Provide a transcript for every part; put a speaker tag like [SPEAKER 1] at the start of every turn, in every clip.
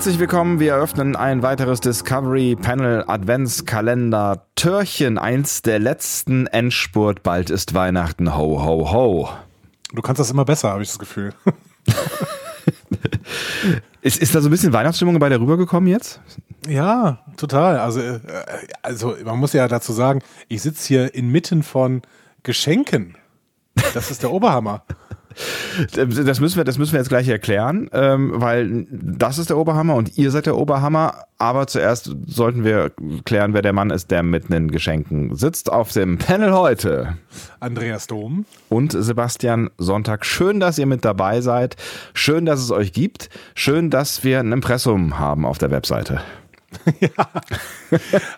[SPEAKER 1] Herzlich willkommen. Wir eröffnen ein weiteres Discovery Panel Adventskalender Türchen. Eins der letzten Endspurt. Bald ist Weihnachten. Ho, ho, ho.
[SPEAKER 2] Du kannst das immer besser, habe ich das Gefühl.
[SPEAKER 1] ist, ist da so ein bisschen Weihnachtsstimmung bei dir rübergekommen jetzt?
[SPEAKER 2] Ja, total. Also, äh, also man muss ja dazu sagen, ich sitze hier inmitten von Geschenken. Das ist der Oberhammer.
[SPEAKER 1] Das müssen wir, das müssen wir jetzt gleich erklären, ähm, weil das ist der Oberhammer und ihr seid der Oberhammer. Aber zuerst sollten wir klären, wer der Mann ist, der mit den Geschenken sitzt auf dem Panel heute.
[SPEAKER 2] Andreas Dom.
[SPEAKER 1] Und Sebastian Sonntag. Schön, dass ihr mit dabei seid. Schön, dass es euch gibt. Schön, dass wir ein Impressum haben auf der Webseite.
[SPEAKER 2] ja,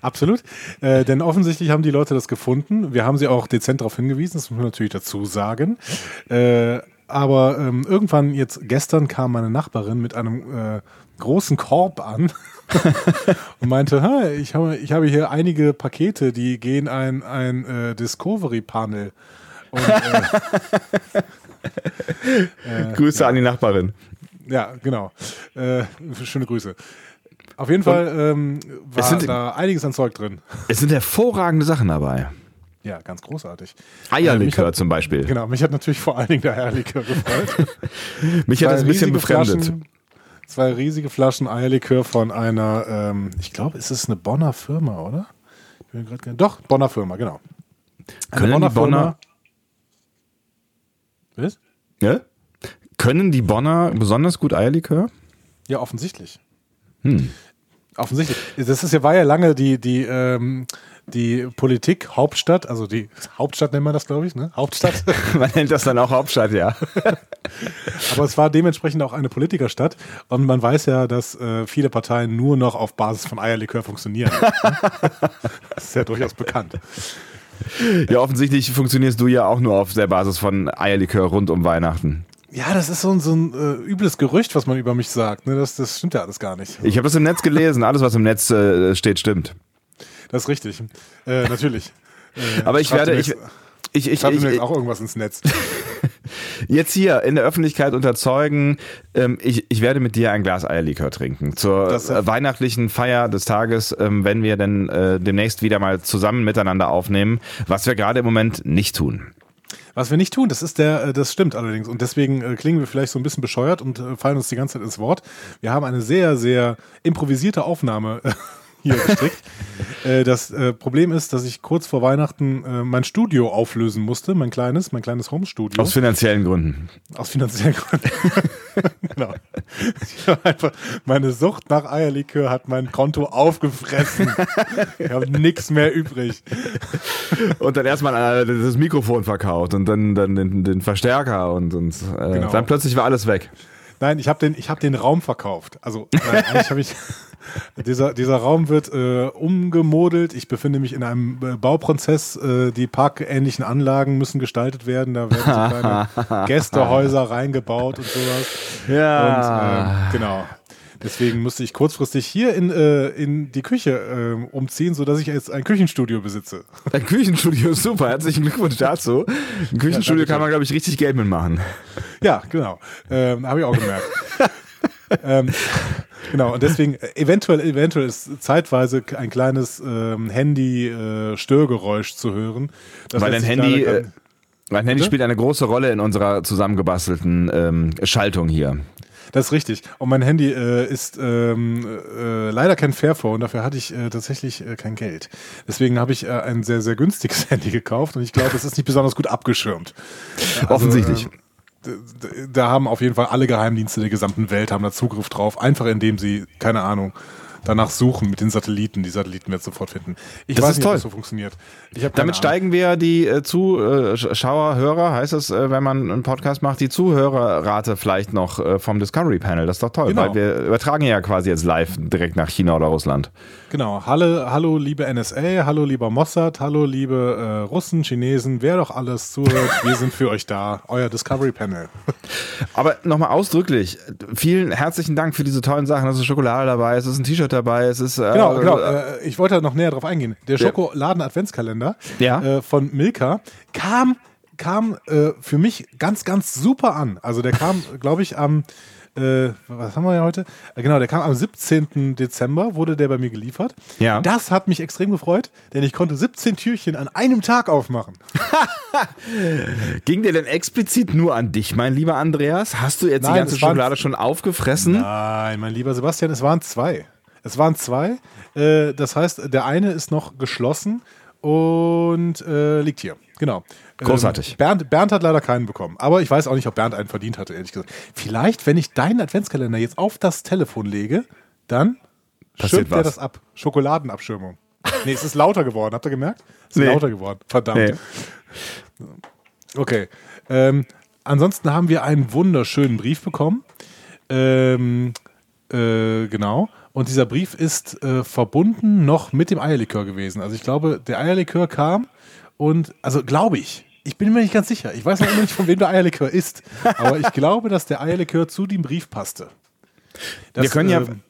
[SPEAKER 2] absolut. Äh, denn offensichtlich haben die Leute das gefunden. Wir haben sie auch dezent darauf hingewiesen, das muss man natürlich dazu sagen. Äh, aber ähm, irgendwann, jetzt gestern, kam meine Nachbarin mit einem äh, großen Korb an und meinte, ich habe, ich habe hier einige Pakete, die gehen ein, ein äh, Discovery-Panel.
[SPEAKER 1] Äh, Grüße ja. an die Nachbarin.
[SPEAKER 2] Ja, genau. Äh, schöne Grüße. Auf jeden Fall ähm, war sind, da einiges an Zeug drin.
[SPEAKER 1] Es sind hervorragende Sachen dabei.
[SPEAKER 2] Ja, ganz großartig.
[SPEAKER 1] Eierlikör äh, zum Beispiel.
[SPEAKER 2] Genau, mich hat natürlich vor allen Dingen der Eierlikör gefreut.
[SPEAKER 1] mich hat das ein bisschen befremdet.
[SPEAKER 2] Flaschen, zwei riesige Flaschen Eierlikör von einer, ähm, ich glaube, ist es eine Bonner Firma, oder? Doch, Bonner Firma, genau.
[SPEAKER 1] Eine Können Bonner die Bonner.
[SPEAKER 2] Firma, was?
[SPEAKER 1] Ja? Können die Bonner besonders gut Eierlikör?
[SPEAKER 2] Ja, offensichtlich. Hm. Offensichtlich. Das ist ja, war ja lange die, die, ähm, die Politik Hauptstadt, also die Hauptstadt nennt man das, glaube ich, ne? Hauptstadt.
[SPEAKER 1] man nennt das dann auch Hauptstadt, ja.
[SPEAKER 2] Aber es war dementsprechend auch eine Politikerstadt und man weiß ja, dass äh, viele Parteien nur noch auf Basis von Eierlikör funktionieren. das ist ja durchaus bekannt.
[SPEAKER 1] Ja, offensichtlich funktionierst du ja auch nur auf der Basis von Eierlikör rund um Weihnachten.
[SPEAKER 2] Ja, das ist so ein, so ein äh, übles Gerücht, was man über mich sagt. Ne? Das, das stimmt ja alles gar nicht.
[SPEAKER 1] Ich habe das im Netz gelesen. Alles, was im Netz äh, steht, stimmt.
[SPEAKER 2] Das ist richtig. Äh, natürlich.
[SPEAKER 1] Äh, Aber ich werde. Ich,
[SPEAKER 2] ich, ich, ich, ich, auch irgendwas ins Netz.
[SPEAKER 1] Jetzt hier in der Öffentlichkeit unterzeugen, ähm, ich, ich werde mit dir ein Glas Eierlikör trinken. Zur das, äh, weihnachtlichen Feier des Tages, ähm, wenn wir denn äh, demnächst wieder mal zusammen miteinander aufnehmen, was wir gerade im Moment nicht tun.
[SPEAKER 2] Was wir nicht tun, das ist der, äh, das stimmt allerdings. Und deswegen äh, klingen wir vielleicht so ein bisschen bescheuert und äh, fallen uns die ganze Zeit ins Wort. Wir haben eine sehr, sehr improvisierte Aufnahme hier gestrickt. äh, das äh, Problem ist, dass ich kurz vor Weihnachten äh, mein Studio auflösen musste, mein kleines, mein kleines Home-Studio.
[SPEAKER 1] Aus finanziellen Gründen.
[SPEAKER 2] Aus finanziellen Gründen. genau. Einfach, meine Sucht nach Eierlikör hat mein Konto aufgefressen. ich habe nichts mehr übrig.
[SPEAKER 1] Und dann erstmal äh, das Mikrofon verkauft und dann, dann den, den Verstärker und, und äh, genau. dann plötzlich war alles weg.
[SPEAKER 2] Nein, ich habe den, hab den Raum verkauft. Also nein, eigentlich habe ich dieser, dieser Raum wird äh, umgemodelt. Ich befinde mich in einem äh, Bauprozess. Äh, die parkähnlichen Anlagen müssen gestaltet werden. Da werden so kleine Gästehäuser reingebaut und sowas.
[SPEAKER 1] Ja.
[SPEAKER 2] Und, äh, genau. Deswegen musste ich kurzfristig hier in, äh, in die Küche äh, umziehen, sodass ich jetzt ein Küchenstudio besitze.
[SPEAKER 1] Ein Küchenstudio, super. Herzlichen Glückwunsch dazu. Ein Küchenstudio ja, kann man, glaube ich, richtig Geld mitmachen.
[SPEAKER 2] Ja, genau. Ähm, Habe ich auch gemerkt. ähm, Genau, und deswegen, äh, eventuell, eventuell ist zeitweise ein kleines ähm, Handy-Störgeräusch äh, zu hören.
[SPEAKER 1] Weil dein Handy, äh, mein Handy spielt eine große Rolle in unserer zusammengebastelten ähm, Schaltung hier.
[SPEAKER 2] Das ist richtig. Und mein Handy äh, ist ähm, äh, leider kein Fairphone, dafür hatte ich äh, tatsächlich äh, kein Geld. Deswegen habe ich äh, ein sehr, sehr günstiges Handy gekauft und ich glaube, es ist nicht besonders gut abgeschirmt.
[SPEAKER 1] Also, Offensichtlich.
[SPEAKER 2] Ähm, da haben auf jeden Fall alle Geheimdienste der gesamten Welt haben da Zugriff drauf, einfach indem sie, keine Ahnung, danach suchen mit den Satelliten. Die Satelliten werden sofort finden.
[SPEAKER 1] Ich das weiß ist nicht, toll. ob
[SPEAKER 2] das so funktioniert.
[SPEAKER 1] Damit steigen wir die äh, Zuschauer, Hörer, heißt es, äh, wenn man einen Podcast macht, die Zuhörerrate vielleicht noch äh, vom Discovery Panel. Das ist doch toll, genau. weil wir übertragen ja quasi jetzt live direkt nach China oder Russland.
[SPEAKER 2] Genau. Hallo, hallo liebe NSA, hallo lieber Mossad, hallo liebe äh, Russen, Chinesen, wer doch alles zuhört, wir sind für euch da, euer Discovery Panel.
[SPEAKER 1] Aber nochmal ausdrücklich, vielen herzlichen Dank für diese tollen Sachen. Es ist Schokolade dabei, es ist ein T-Shirt dabei, es ist.
[SPEAKER 2] Äh, genau, genau. Äh, ich wollte noch näher drauf eingehen. Der Schokoladen-Adventskalender
[SPEAKER 1] ja.
[SPEAKER 2] äh, von Milka kam, kam äh, für mich ganz, ganz super an. Also der kam, glaube ich, am äh, was haben wir ja heute? Äh, genau, der kam am 17. Dezember, wurde der bei mir geliefert.
[SPEAKER 1] Ja.
[SPEAKER 2] Das hat mich extrem gefreut, denn ich konnte 17 Türchen an einem Tag aufmachen.
[SPEAKER 1] Ging der denn explizit nur an dich, mein lieber Andreas? Hast du jetzt Nein, die ganze Schokolade schon aufgefressen?
[SPEAKER 2] Nein, mein lieber Sebastian, es waren zwei. Es waren zwei. Äh, das heißt, der eine ist noch geschlossen und äh, liegt hier. Genau.
[SPEAKER 1] Großartig.
[SPEAKER 2] Ähm, Bernd, Bernd hat leider keinen bekommen. Aber ich weiß auch nicht, ob Bernd einen verdient hatte, ehrlich gesagt. Vielleicht, wenn ich deinen Adventskalender jetzt auf das Telefon lege, dann Passiert schirmt er das ab. Schokoladenabschirmung. Nee, es ist lauter geworden. Habt ihr gemerkt? Es ist nee. lauter geworden. Verdammt. Nee. Okay. Ähm, ansonsten haben wir einen wunderschönen Brief bekommen. Ähm, äh, genau. Und dieser Brief ist äh, verbunden noch mit dem Eierlikör gewesen. Also ich glaube, der Eierlikör kam und, also glaube ich, ich bin mir nicht ganz sicher. Ich weiß noch immer nicht, von wem der Eierlikör ist. Aber ich glaube, dass der Eierlikör zu dem Brief passte.
[SPEAKER 1] Das, wir können ja. Ähm,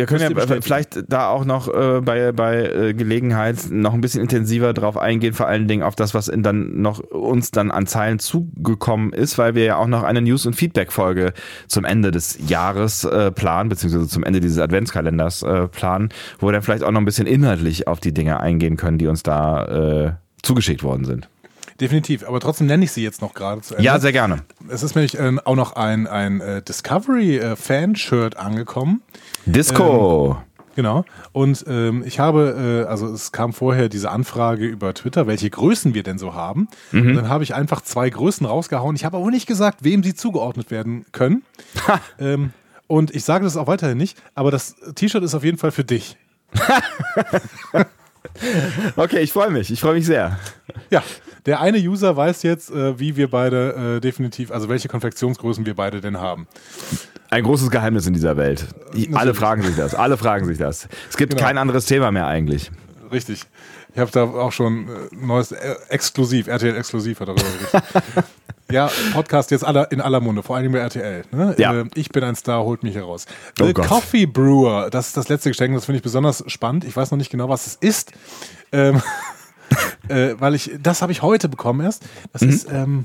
[SPEAKER 1] wir können ja vielleicht da auch noch äh, bei, bei äh, Gelegenheit noch ein bisschen intensiver drauf eingehen, vor allen Dingen auf das, was in dann noch uns dann an Zeilen zugekommen ist, weil wir ja auch noch eine News- und Feedback-Folge zum Ende des Jahres äh, planen, beziehungsweise zum Ende dieses Adventskalenders äh, planen, wo wir dann vielleicht auch noch ein bisschen inhaltlich auf die Dinge eingehen können, die uns da äh, zugeschickt worden sind.
[SPEAKER 2] Definitiv, aber trotzdem nenne ich sie jetzt noch gerade zu
[SPEAKER 1] Ende. Ja, sehr gerne.
[SPEAKER 2] Es ist nämlich äh, auch noch ein, ein äh, Discovery-Fan-Shirt äh, angekommen.
[SPEAKER 1] Disco!
[SPEAKER 2] Ähm, Genau. Und ähm, ich habe, äh, also es kam vorher diese Anfrage über Twitter, welche Größen wir denn so haben. Mhm. Und dann habe ich einfach zwei Größen rausgehauen. Ich habe aber nicht gesagt, wem sie zugeordnet werden können. ähm, und ich sage das auch weiterhin nicht, aber das T-Shirt ist auf jeden Fall für dich.
[SPEAKER 1] Okay, ich freue mich. Ich freue mich sehr.
[SPEAKER 2] Ja, der eine User weiß jetzt, äh, wie wir beide äh, definitiv, also welche Konfektionsgrößen wir beide denn haben.
[SPEAKER 1] Ein großes Geheimnis in dieser Welt. Natürlich. Alle fragen sich das. Alle fragen sich das. Es gibt genau. kein anderes Thema mehr eigentlich.
[SPEAKER 2] Richtig. Ich habe da auch schon äh, neues, äh, exklusiv, RTL exklusiv hat darüber berichtet. Ja, Podcast jetzt aller, in aller Munde, vor allem bei RTL. Ne?
[SPEAKER 1] Ja.
[SPEAKER 2] Äh, ich bin ein Star, holt mich heraus. Oh The Gott. Coffee Brewer, das ist das letzte Geschenk, das finde ich besonders spannend. Ich weiß noch nicht genau, was es ist. Ähm, äh, weil ich, das habe ich heute bekommen erst. Das mhm. ist ähm,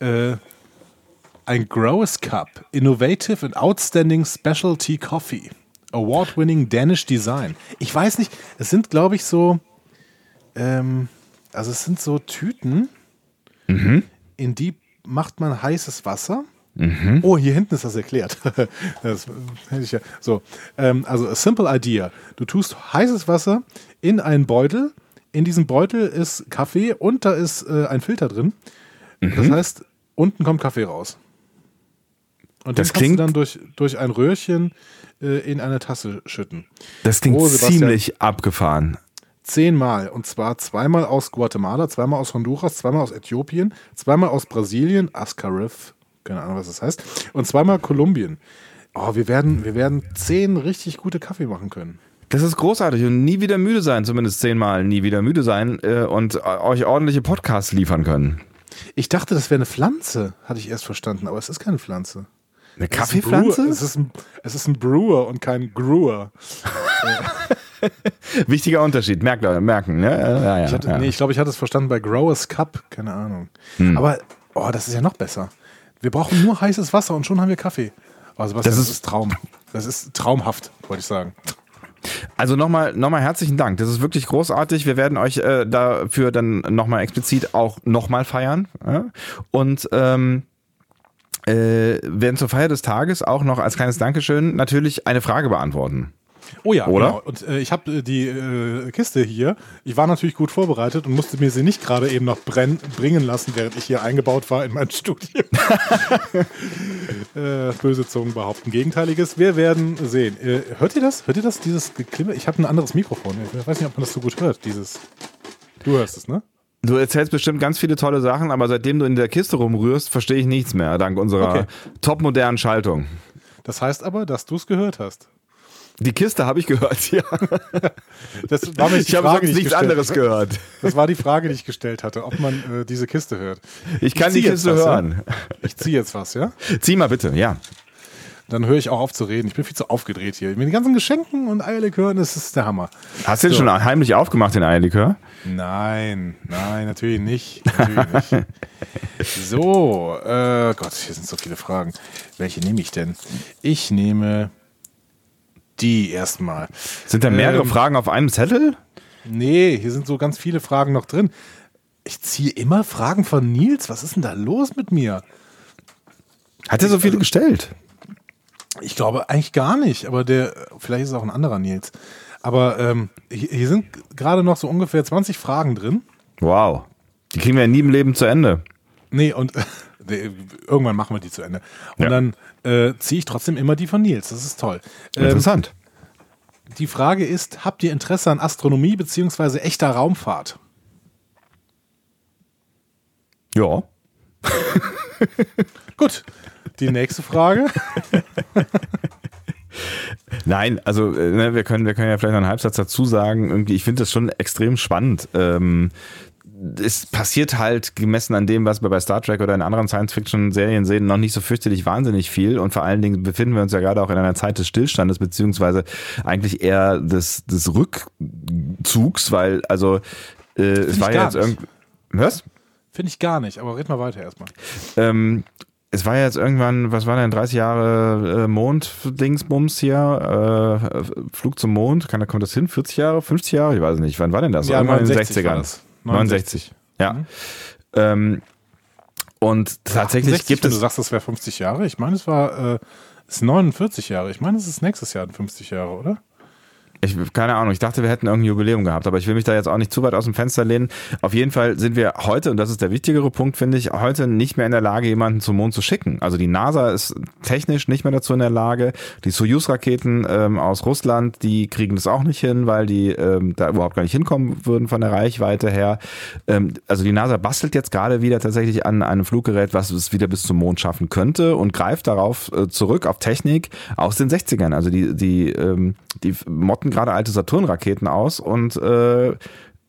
[SPEAKER 2] äh, ein Growers Cup, Innovative and Outstanding Specialty Coffee. Award-winning Danish Design. Ich weiß nicht, es sind, glaube ich, so, ähm, also es sind so Tüten, mhm. in die macht man heißes Wasser. Mhm. Oh, hier hinten ist das erklärt. das hätte ich ja. So, ähm, also a simple idea. Du tust heißes Wasser in einen Beutel. In diesem Beutel ist Kaffee und da ist äh, ein Filter drin. Mhm. Das heißt, unten kommt Kaffee raus. Und das klingt dann durch, durch ein Röhrchen äh, in eine Tasse schütten.
[SPEAKER 1] Das klingt oh, ziemlich abgefahren
[SPEAKER 2] zehnmal. Und zwar zweimal aus Guatemala, zweimal aus Honduras, zweimal aus Äthiopien, zweimal aus Brasilien, Ascarif, keine Ahnung, was das heißt, und zweimal Kolumbien. Oh, wir werden, wir werden zehn richtig gute Kaffee machen können.
[SPEAKER 1] Das ist großartig und nie wieder müde sein, zumindest zehnmal nie wieder müde sein äh, und äh, euch ordentliche Podcasts liefern können.
[SPEAKER 2] Ich dachte, das wäre eine Pflanze, hatte ich erst verstanden, aber es ist keine Pflanze.
[SPEAKER 1] Eine Kaffeepflanze?
[SPEAKER 2] Es ist, ein, es ist ein Brewer und kein Grewer.
[SPEAKER 1] Wichtiger Unterschied, merkt, merken. Ne? Ja,
[SPEAKER 2] ja, ich, hatte, ja. nee, ich glaube, ich hatte es verstanden bei Growers Cup, keine Ahnung. Hm. Aber, oh, das ist ja noch besser. Wir brauchen nur heißes Wasser und schon haben wir Kaffee. Also was, das, das ist, ist Traum. Das ist traumhaft, wollte ich sagen.
[SPEAKER 1] Also nochmal nochmal herzlichen Dank. Das ist wirklich großartig. Wir werden euch äh, dafür dann nochmal explizit auch nochmal feiern. Ja? Und ähm, äh, werden zur Feier des Tages auch noch als kleines Dankeschön natürlich eine Frage beantworten.
[SPEAKER 2] Oh ja, oder? Genau. Und äh, ich habe äh, die äh, Kiste hier. Ich war natürlich gut vorbereitet und musste mir sie nicht gerade eben noch brenn, bringen lassen, während ich hier eingebaut war in mein Studio. Äh, böse Zungen behaupten Gegenteiliges. Wir werden sehen. Äh, hört ihr das? Hört ihr das? Dieses Geklimmer? Ich habe ein anderes Mikrofon. Ich weiß nicht, ob man das so gut hört. Dieses. Du hörst es, ne?
[SPEAKER 1] Du erzählst bestimmt ganz viele tolle Sachen, aber seitdem du in der Kiste rumrührst, verstehe ich nichts mehr, dank unserer okay. topmodernen Schaltung.
[SPEAKER 2] Das heißt aber, dass du es gehört hast.
[SPEAKER 1] Die Kiste habe ich gehört, ja.
[SPEAKER 2] Das war
[SPEAKER 1] ich habe sonst nichts anderes gehört.
[SPEAKER 2] Das war die Frage, die ich gestellt hatte, ob man äh, diese Kiste hört.
[SPEAKER 1] Ich kann ich die Kiste was, hören.
[SPEAKER 2] Ja? Ich ziehe jetzt was, ja?
[SPEAKER 1] Zieh mal bitte, ja.
[SPEAKER 2] Dann höre ich auch auf zu reden. Ich bin viel zu aufgedreht hier. Mit den ganzen Geschenken und Eierlikören, das ist der Hammer.
[SPEAKER 1] Hast du den schon heimlich aufgemacht, den Eierlikör?
[SPEAKER 2] Nein, nein, natürlich nicht. Natürlich nicht. So, äh, Gott, hier sind so viele Fragen. Welche nehme ich denn? Ich nehme die erstmal.
[SPEAKER 1] Sind da mehrere ähm, Fragen auf einem Zettel?
[SPEAKER 2] Nee, hier sind so ganz viele Fragen noch drin. Ich ziehe immer Fragen von Nils. Was ist denn da los mit mir?
[SPEAKER 1] Hat er so viele gestellt?
[SPEAKER 2] Ich glaube eigentlich gar nicht, aber der, vielleicht ist es auch ein anderer Nils. Aber ähm, hier, sind gerade noch so ungefähr 20 Fragen drin.
[SPEAKER 1] Wow. Die kriegen wir ja nie im Leben zu Ende.
[SPEAKER 2] Nee, und irgendwann machen wir die zu Ende. Und ja. dann äh, ziehe ich trotzdem immer die von Nils. Das ist toll.
[SPEAKER 1] Ähm, Interessant.
[SPEAKER 2] Die Frage ist: Habt ihr Interesse an Astronomie bzw. echter Raumfahrt?
[SPEAKER 1] Ja.
[SPEAKER 2] Gut. Die nächste Frage.
[SPEAKER 1] Nein, also äh, ne, wir können, wir können ja vielleicht noch einen Halbsatz dazu sagen. Irgendwie, ich finde das schon extrem spannend. Ähm, es passiert halt gemessen an dem, was wir bei Star Trek oder in anderen Science-Fiction-Serien sehen, noch nicht so fürchterlich wahnsinnig viel. Und vor allen Dingen befinden wir uns ja gerade auch in einer Zeit des Stillstandes, beziehungsweise eigentlich eher des, des Rückzugs, weil also äh, es war ja jetzt irgendwie.
[SPEAKER 2] Was? Finde ich gar nicht, aber red mal weiter erstmal.
[SPEAKER 1] Ähm, es war ja jetzt irgendwann, was war denn, 30 Jahre äh, Mond-Dingsbums hier, äh, Flug zum Mond, kann, kommt das hin? 40 Jahre, 50 Jahre? Ich weiß nicht. Wann war denn das?
[SPEAKER 2] Ja, irgendwann in den 60ern.
[SPEAKER 1] 69. Ja. Mhm. Ähm, und tatsächlich 68, gibt es.
[SPEAKER 2] Du sagst, das wäre 50 Jahre. Ich meine, es war äh, es ist 49 Jahre. Ich meine, es ist nächstes Jahr 50 Jahre, oder?
[SPEAKER 1] Ich, keine Ahnung, ich dachte, wir hätten irgendein Jubiläum gehabt, aber ich will mich da jetzt auch nicht zu weit aus dem Fenster lehnen. Auf jeden Fall sind wir heute, und das ist der wichtigere Punkt, finde ich, heute nicht mehr in der Lage, jemanden zum Mond zu schicken. Also die NASA ist technisch nicht mehr dazu in der Lage. Die Soyuz-Raketen ähm, aus Russland, die kriegen das auch nicht hin, weil die ähm, da überhaupt gar nicht hinkommen würden von der Reichweite her. Ähm, also die NASA bastelt jetzt gerade wieder tatsächlich an einem Fluggerät, was es wieder bis zum Mond schaffen könnte und greift darauf äh, zurück auf Technik aus den 60ern. Also die, die, ähm, die Motten gerade alte Saturn-Raketen aus und äh,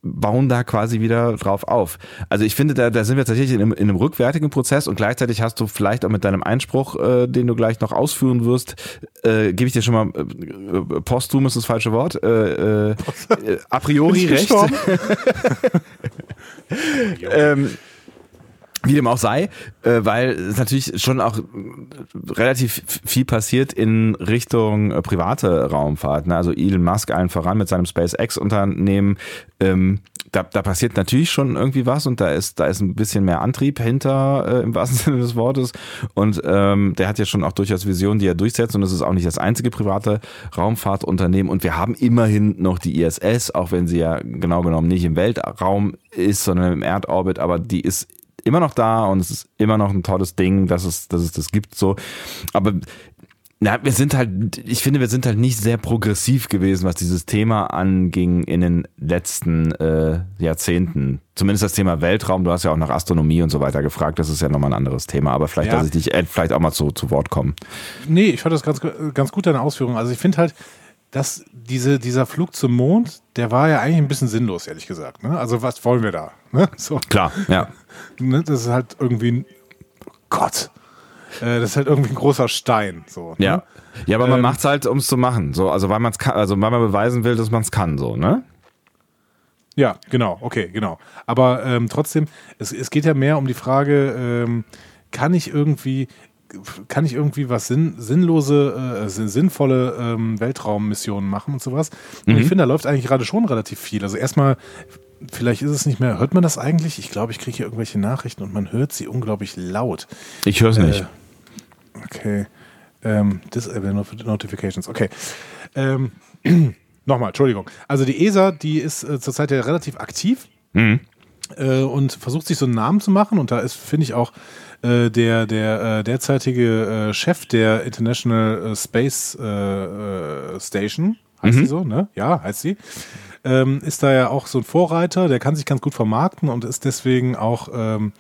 [SPEAKER 1] bauen da quasi wieder drauf auf. Also ich finde, da, da sind wir tatsächlich in einem, in einem rückwärtigen Prozess und gleichzeitig hast du vielleicht auch mit deinem Einspruch, äh, den du gleich noch ausführen wirst, äh, gebe ich dir schon mal, äh, posthum ist das falsche Wort, äh, äh, a priori recht. ähm, wie dem auch sei, äh, weil es natürlich schon auch relativ viel passiert in Richtung äh, private Raumfahrt. Ne? Also Elon Musk allen voran mit seinem SpaceX-Unternehmen. Ähm, da, da passiert natürlich schon irgendwie was und da ist, da ist ein bisschen mehr Antrieb hinter, äh, im wahrsten Sinne des Wortes. Und ähm, der hat ja schon auch durchaus Visionen, die er durchsetzt. Und das ist auch nicht das einzige private Raumfahrtunternehmen. Und wir haben immerhin noch die ISS, auch wenn sie ja genau genommen nicht im Weltraum ist, sondern im Erdorbit, aber die ist immer noch da und es ist immer noch ein tolles Ding, dass es, dass es das gibt so. Aber na, wir sind halt, ich finde, wir sind halt nicht sehr progressiv gewesen, was dieses Thema anging in den letzten äh, Jahrzehnten. Zumindest das Thema Weltraum. Du hast ja auch nach Astronomie und so weiter gefragt. Das ist ja nochmal ein anderes Thema. Aber vielleicht, ja. dass ich dich äh, vielleicht auch mal zu, zu Wort kommen.
[SPEAKER 2] Nee, ich fand das ganz, ganz gut, deine Ausführung. Also ich finde halt, dass diese, dieser Flug zum Mond, der war ja eigentlich ein bisschen sinnlos, ehrlich gesagt. Ne? Also was wollen wir da? Ne?
[SPEAKER 1] So. Klar, ja.
[SPEAKER 2] Ne? Das ist halt irgendwie ein Gott. Äh, das ist halt irgendwie ein großer Stein. So,
[SPEAKER 1] ne? Ja. Ja, aber ähm, man macht es halt, um es zu machen. So, also weil man es kann, also weil man beweisen will, dass man es kann, so, ne?
[SPEAKER 2] Ja, genau, okay, genau. Aber ähm, trotzdem, es, es geht ja mehr um die Frage, ähm, kann ich irgendwie, kann ich irgendwie was sinn, sinnlose, äh, sinnvolle ähm, Weltraummissionen machen und sowas. Und mhm. ich finde, da läuft eigentlich gerade schon relativ viel. Also erstmal, vielleicht ist es nicht mehr, hört man das eigentlich? Ich glaube, ich kriege hier irgendwelche Nachrichten und man hört sie unglaublich laut.
[SPEAKER 1] Ich höre es äh, nicht.
[SPEAKER 2] Okay. Ähm, Disable Notifications, okay. Ähm, Nochmal, Entschuldigung. Also die ESA, die ist äh, zurzeit ja relativ aktiv. Mhm. Äh, und versucht sich so einen Namen zu machen. Und da ist, finde ich, auch äh, der, der äh, derzeitige äh, Chef der International äh, Space äh, Station, heißt mhm. sie so, ne? Ja, heißt sie. Ähm, ist da ja auch so ein Vorreiter, der kann sich ganz gut vermarkten und ist deswegen auch ähm,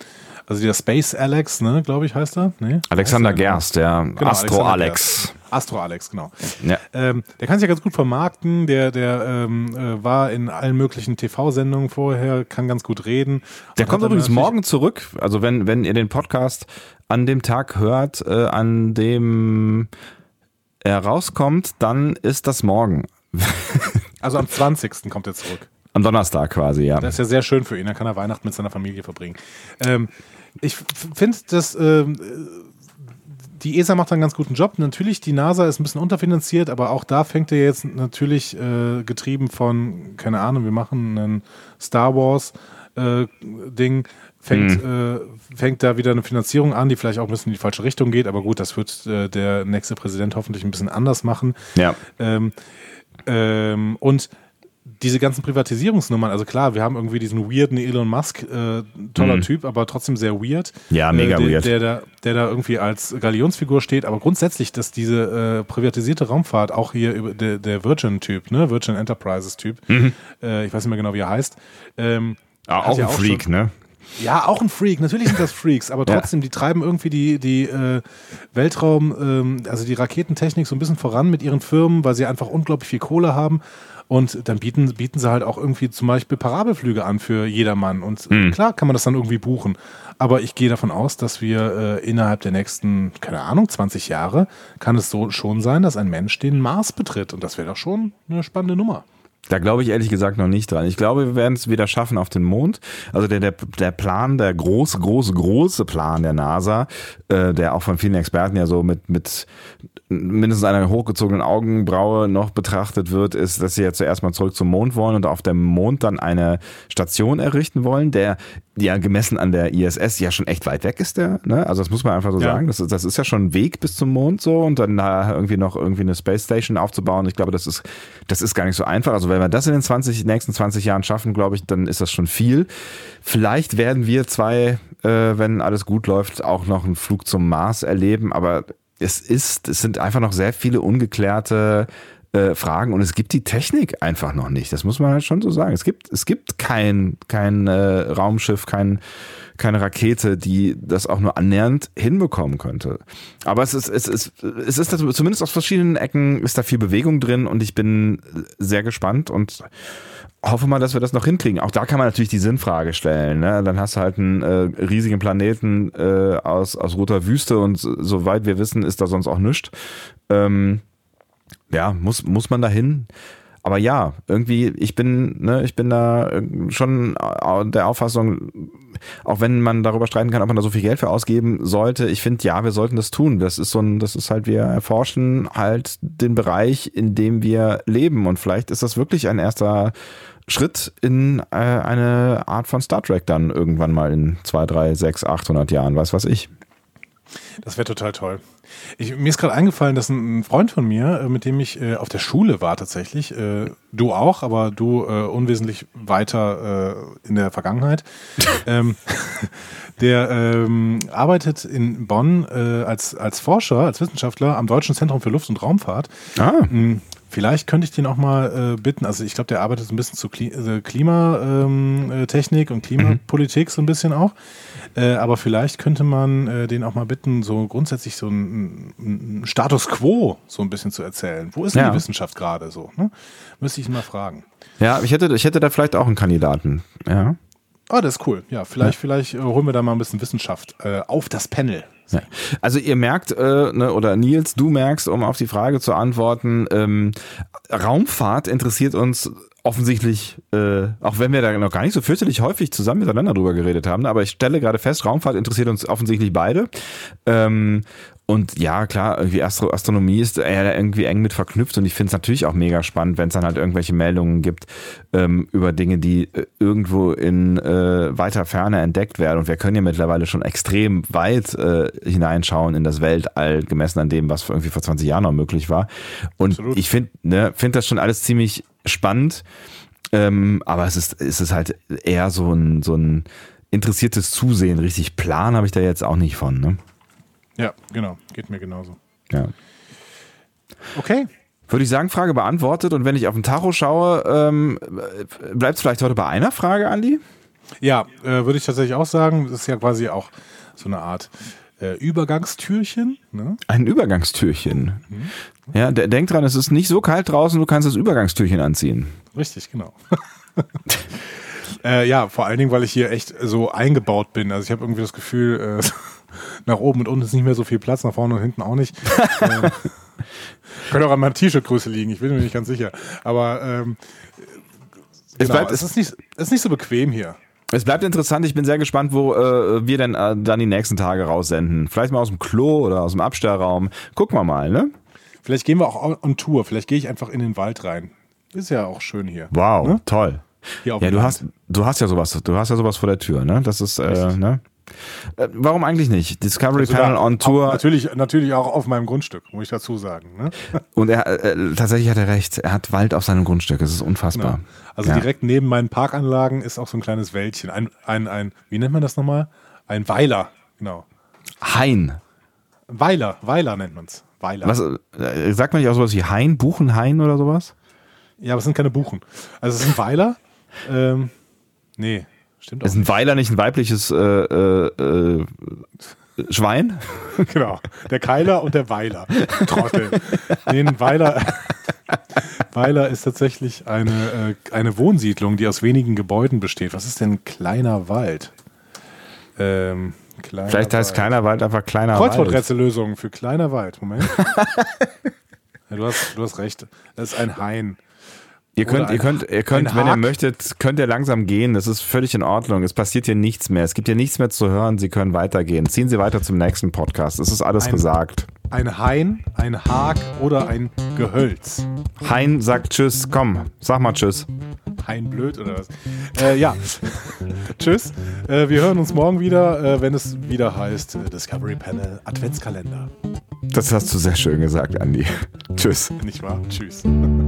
[SPEAKER 2] also der Space Alex, ne, glaube ich, heißt er. Nee,
[SPEAKER 1] Alexander heißt Gerst, der genau, Astro Alexander Alex. Gerst.
[SPEAKER 2] Astro Alex, genau. Ja. Ähm, der kann sich ja ganz gut vermarkten, der, der ähm, äh, war in allen möglichen TV-Sendungen vorher, kann ganz gut reden.
[SPEAKER 1] Der kommt übrigens morgen zurück. Also wenn, wenn ihr den Podcast an dem Tag hört, äh, an dem er rauskommt, dann ist das morgen.
[SPEAKER 2] also am 20. kommt er zurück.
[SPEAKER 1] Am Donnerstag quasi, ja.
[SPEAKER 2] Das ist ja sehr schön für ihn, dann kann er Weihnachten mit seiner Familie verbringen. Ähm, ich finde, dass ähm, die ESA macht einen ganz guten Job. Natürlich, die NASA ist ein bisschen unterfinanziert, aber auch da fängt er jetzt natürlich äh, getrieben von, keine Ahnung, wir machen einen Star Wars äh, Ding, fängt, mhm. äh, fängt da wieder eine Finanzierung an, die vielleicht auch ein bisschen in die falsche Richtung geht, aber gut, das wird äh, der nächste Präsident hoffentlich ein bisschen anders machen.
[SPEAKER 1] Ja.
[SPEAKER 2] Ähm, ähm, und diese ganzen Privatisierungsnummern, also klar, wir haben irgendwie diesen weirden Elon Musk, äh, toller mhm. Typ, aber trotzdem sehr weird.
[SPEAKER 1] Ja, mega
[SPEAKER 2] äh, der,
[SPEAKER 1] weird.
[SPEAKER 2] Der, der, der da irgendwie als Galionsfigur steht, aber grundsätzlich, dass diese äh, privatisierte Raumfahrt, auch hier über der, der Virgin-Typ, ne, Virgin Enterprises-Typ,
[SPEAKER 1] mhm.
[SPEAKER 2] äh, ich weiß nicht mehr genau, wie er heißt, ähm,
[SPEAKER 1] Ah, auch ein ja auch Freak, schon, ne?
[SPEAKER 2] Ja, auch ein Freak. Natürlich sind das Freaks, aber trotzdem, ja. die treiben irgendwie die, die äh, Weltraum, ähm, also die Raketentechnik so ein bisschen voran mit ihren Firmen, weil sie einfach unglaublich viel Kohle haben. Und dann bieten, bieten sie halt auch irgendwie zum Beispiel Parabelflüge an für jedermann. Und mhm. klar kann man das dann irgendwie buchen. Aber ich gehe davon aus, dass wir äh, innerhalb der nächsten, keine Ahnung, 20 Jahre, kann es so schon sein, dass ein Mensch den Mars betritt. Und das wäre doch schon eine spannende Nummer.
[SPEAKER 1] Da glaube ich ehrlich gesagt noch nicht dran. Ich glaube, wir werden es wieder schaffen auf den Mond. Also der, der, der Plan, der große, große, große Plan der NASA, äh, der auch von vielen Experten ja so mit, mit mindestens einer hochgezogenen Augenbraue noch betrachtet wird, ist, dass sie ja zuerst mal zurück zum Mond wollen und auf dem Mond dann eine Station errichten wollen, der ja gemessen an der ISS ja schon echt weit weg ist, der, ne? Also das muss man einfach so ja. sagen. Das ist, das ist ja schon ein Weg bis zum Mond so und dann da irgendwie noch irgendwie eine Space Station aufzubauen. Ich glaube, das ist, das ist gar nicht so einfach. Also wenn wir das in den 20, nächsten 20 Jahren schaffen, glaube ich, dann ist das schon viel. Vielleicht werden wir zwei, äh, wenn alles gut läuft, auch noch einen Flug zum Mars erleben, aber es ist, es sind einfach noch sehr viele ungeklärte äh, Fragen und es gibt die Technik einfach noch nicht. Das muss man halt schon so sagen. Es gibt, es gibt kein, kein äh, Raumschiff, kein, keine Rakete, die das auch nur annähernd hinbekommen könnte. Aber es ist, es ist, es ist zumindest aus verschiedenen Ecken ist da viel Bewegung drin und ich bin sehr gespannt und hoffe mal, dass wir das noch hinkriegen. Auch da kann man natürlich die Sinnfrage stellen. Ne? Dann hast du halt einen äh, riesigen Planeten äh, aus, aus roter Wüste und soweit wir wissen, ist da sonst auch nichts. Ähm, ja, muss, muss man da hin? Aber ja, irgendwie, ich bin, ne, ich bin da schon der Auffassung, auch wenn man darüber streiten kann, ob man da so viel Geld für ausgeben sollte, ich finde, ja, wir sollten das tun. Das ist so ein, das ist halt, wir erforschen halt den Bereich, in dem wir leben. Und vielleicht ist das wirklich ein erster Schritt in äh, eine Art von Star Trek dann irgendwann mal in zwei, drei, sechs, 800 Jahren, weiß was ich.
[SPEAKER 2] Das wäre total toll. Ich, mir ist gerade eingefallen, dass ein Freund von mir, äh, mit dem ich äh, auf der Schule war tatsächlich, äh, du auch, aber du äh, unwesentlich weiter äh, in der Vergangenheit, ähm, der ähm, arbeitet in Bonn äh, als, als Forscher, als Wissenschaftler am Deutschen Zentrum für Luft- und Raumfahrt.
[SPEAKER 1] Ah.
[SPEAKER 2] Vielleicht könnte ich den auch mal äh, bitten, also ich glaube, der arbeitet so ein bisschen zu Kli äh, Klimatechnik ähm, und Klimapolitik mhm. so ein bisschen auch. Äh, aber vielleicht könnte man äh, den auch mal bitten, so grundsätzlich so ein, Status quo so ein bisschen zu erzählen. Wo ist denn ja. die Wissenschaft gerade so? Ne? Müsste ich ihn mal fragen.
[SPEAKER 1] Ja, ich hätte, ich hätte da vielleicht auch einen Kandidaten. Ja.
[SPEAKER 2] Ah, das ist cool. Ja, vielleicht, ja. vielleicht äh, holen wir da mal ein bisschen Wissenschaft äh, auf das Panel.
[SPEAKER 1] Ja. Also ihr merkt, äh, ne, oder Nils, du merkst, um auf die Frage zu antworten, ähm, Raumfahrt interessiert uns offensichtlich, äh, auch wenn wir da noch gar nicht so fürchterlich häufig zusammen miteinander drüber geredet haben, aber ich stelle gerade fest, Raumfahrt interessiert uns offensichtlich beide. Ähm, und ja, klar, irgendwie Astro Astronomie ist eher irgendwie eng mit verknüpft und ich finde es natürlich auch mega spannend, wenn es dann halt irgendwelche Meldungen gibt ähm, über Dinge, die äh, irgendwo in äh, weiter Ferne entdeckt werden. Und wir können ja mittlerweile schon extrem weit äh, hineinschauen in das Weltall, gemessen an dem, was irgendwie vor 20 Jahren noch möglich war. Und Absolut. ich finde ne, find das schon alles ziemlich spannend. Ähm, aber es ist, es ist halt eher so ein, so ein interessiertes Zusehen. Richtig Plan habe ich da jetzt auch nicht von. Ne?
[SPEAKER 2] Ja, genau. Geht mir genauso.
[SPEAKER 1] Ja.
[SPEAKER 2] Okay.
[SPEAKER 1] Würde ich sagen, Frage beantwortet. Und wenn ich auf den Tacho schaue, ähm, bleibt es vielleicht heute bei einer Frage, Andi?
[SPEAKER 2] Ja, äh, würde ich tatsächlich auch sagen. Das ist ja quasi auch so eine Art äh, Übergangstürchen. Ne?
[SPEAKER 1] Ein Übergangstürchen. Mhm. Ja, denk dran, es ist nicht so kalt draußen, du kannst das Übergangstürchen anziehen.
[SPEAKER 2] Richtig, genau. äh, ja, vor allen Dingen, weil ich hier echt so eingebaut bin. Also ich habe irgendwie das Gefühl, äh, nach oben und unten ist nicht mehr so viel Platz, nach vorne und hinten auch nicht. ähm, Könnte auch an meinem T-Shirt-Größe liegen, ich bin mir nicht ganz sicher. Aber ähm, genau, bleibt, es, ist nicht, es ist nicht so bequem hier.
[SPEAKER 1] Es bleibt interessant. Ich bin sehr gespannt, wo äh, wir denn äh, dann die nächsten Tage raussenden. Vielleicht mal aus dem Klo oder aus dem Abstellraum. Gucken wir mal, ne?
[SPEAKER 2] Vielleicht gehen wir auch on Tour. Vielleicht gehe ich einfach in den Wald rein. Ist ja auch schön hier.
[SPEAKER 1] Wow, ne? toll. ja, du hast, du hast ja sowas, du hast ja sowas vor der Tür, ne? Das ist, äh, ne? Äh, warum eigentlich nicht? Discovery also Panel on Tour.
[SPEAKER 2] Natürlich, natürlich auch auf meinem Grundstück, muss ich dazu sagen. Ne?
[SPEAKER 1] Und er äh, tatsächlich hat er recht. Er hat Wald auf seinem Grundstück. Es ist unfassbar.
[SPEAKER 2] Genau. Also ja. direkt neben meinen Parkanlagen ist auch so ein kleines Wäldchen. Ein, ein, ein, wie nennt man das nochmal? Ein Weiler, genau.
[SPEAKER 1] Hain.
[SPEAKER 2] Weiler, Weiler nennt man es. Weiler.
[SPEAKER 1] Was, äh, sagt man nicht auch sowas wie Hain, Buchenhain oder sowas?
[SPEAKER 2] Ja, aber es sind keine Buchen. Also es ist ein Weiler. ähm, nee, Stimmt
[SPEAKER 1] auch. Ist ein Weiler nicht ein weibliches äh, äh, äh, Schwein?
[SPEAKER 2] genau. Der Keiler und der Weiler. Trottel. ein Weiler. Weiler ist tatsächlich eine, äh, eine Wohnsiedlung, die aus wenigen Gebäuden besteht. Was ist denn kleiner Wald?
[SPEAKER 1] Ähm, kleiner Vielleicht heißt Wald. kleiner Wald einfach kleiner Wald.
[SPEAKER 2] Kreuzworträtsellösung für kleiner Wald. Moment. ja, du, hast, du hast recht. Das ist ein Hain.
[SPEAKER 1] Ihr könnt, ihr könnt, ihr könnt, wenn ihr möchtet, könnt ihr langsam gehen. Das ist völlig in Ordnung. Es passiert hier nichts mehr. Es gibt hier nichts mehr zu hören. Sie können weitergehen. Ziehen Sie weiter zum nächsten Podcast. Es ist alles ein, gesagt.
[SPEAKER 2] Ein Hain, ein Hag oder ein Gehölz.
[SPEAKER 1] Hain sagt Tschüss. Komm, sag mal Tschüss.
[SPEAKER 2] Hain blöd oder was? Äh, ja. tschüss. Äh, wir hören uns morgen wieder, äh, wenn es wieder heißt äh, Discovery Panel Adventskalender.
[SPEAKER 1] Das hast du sehr schön gesagt, Andy. Tschüss.
[SPEAKER 2] Nicht wahr? Tschüss.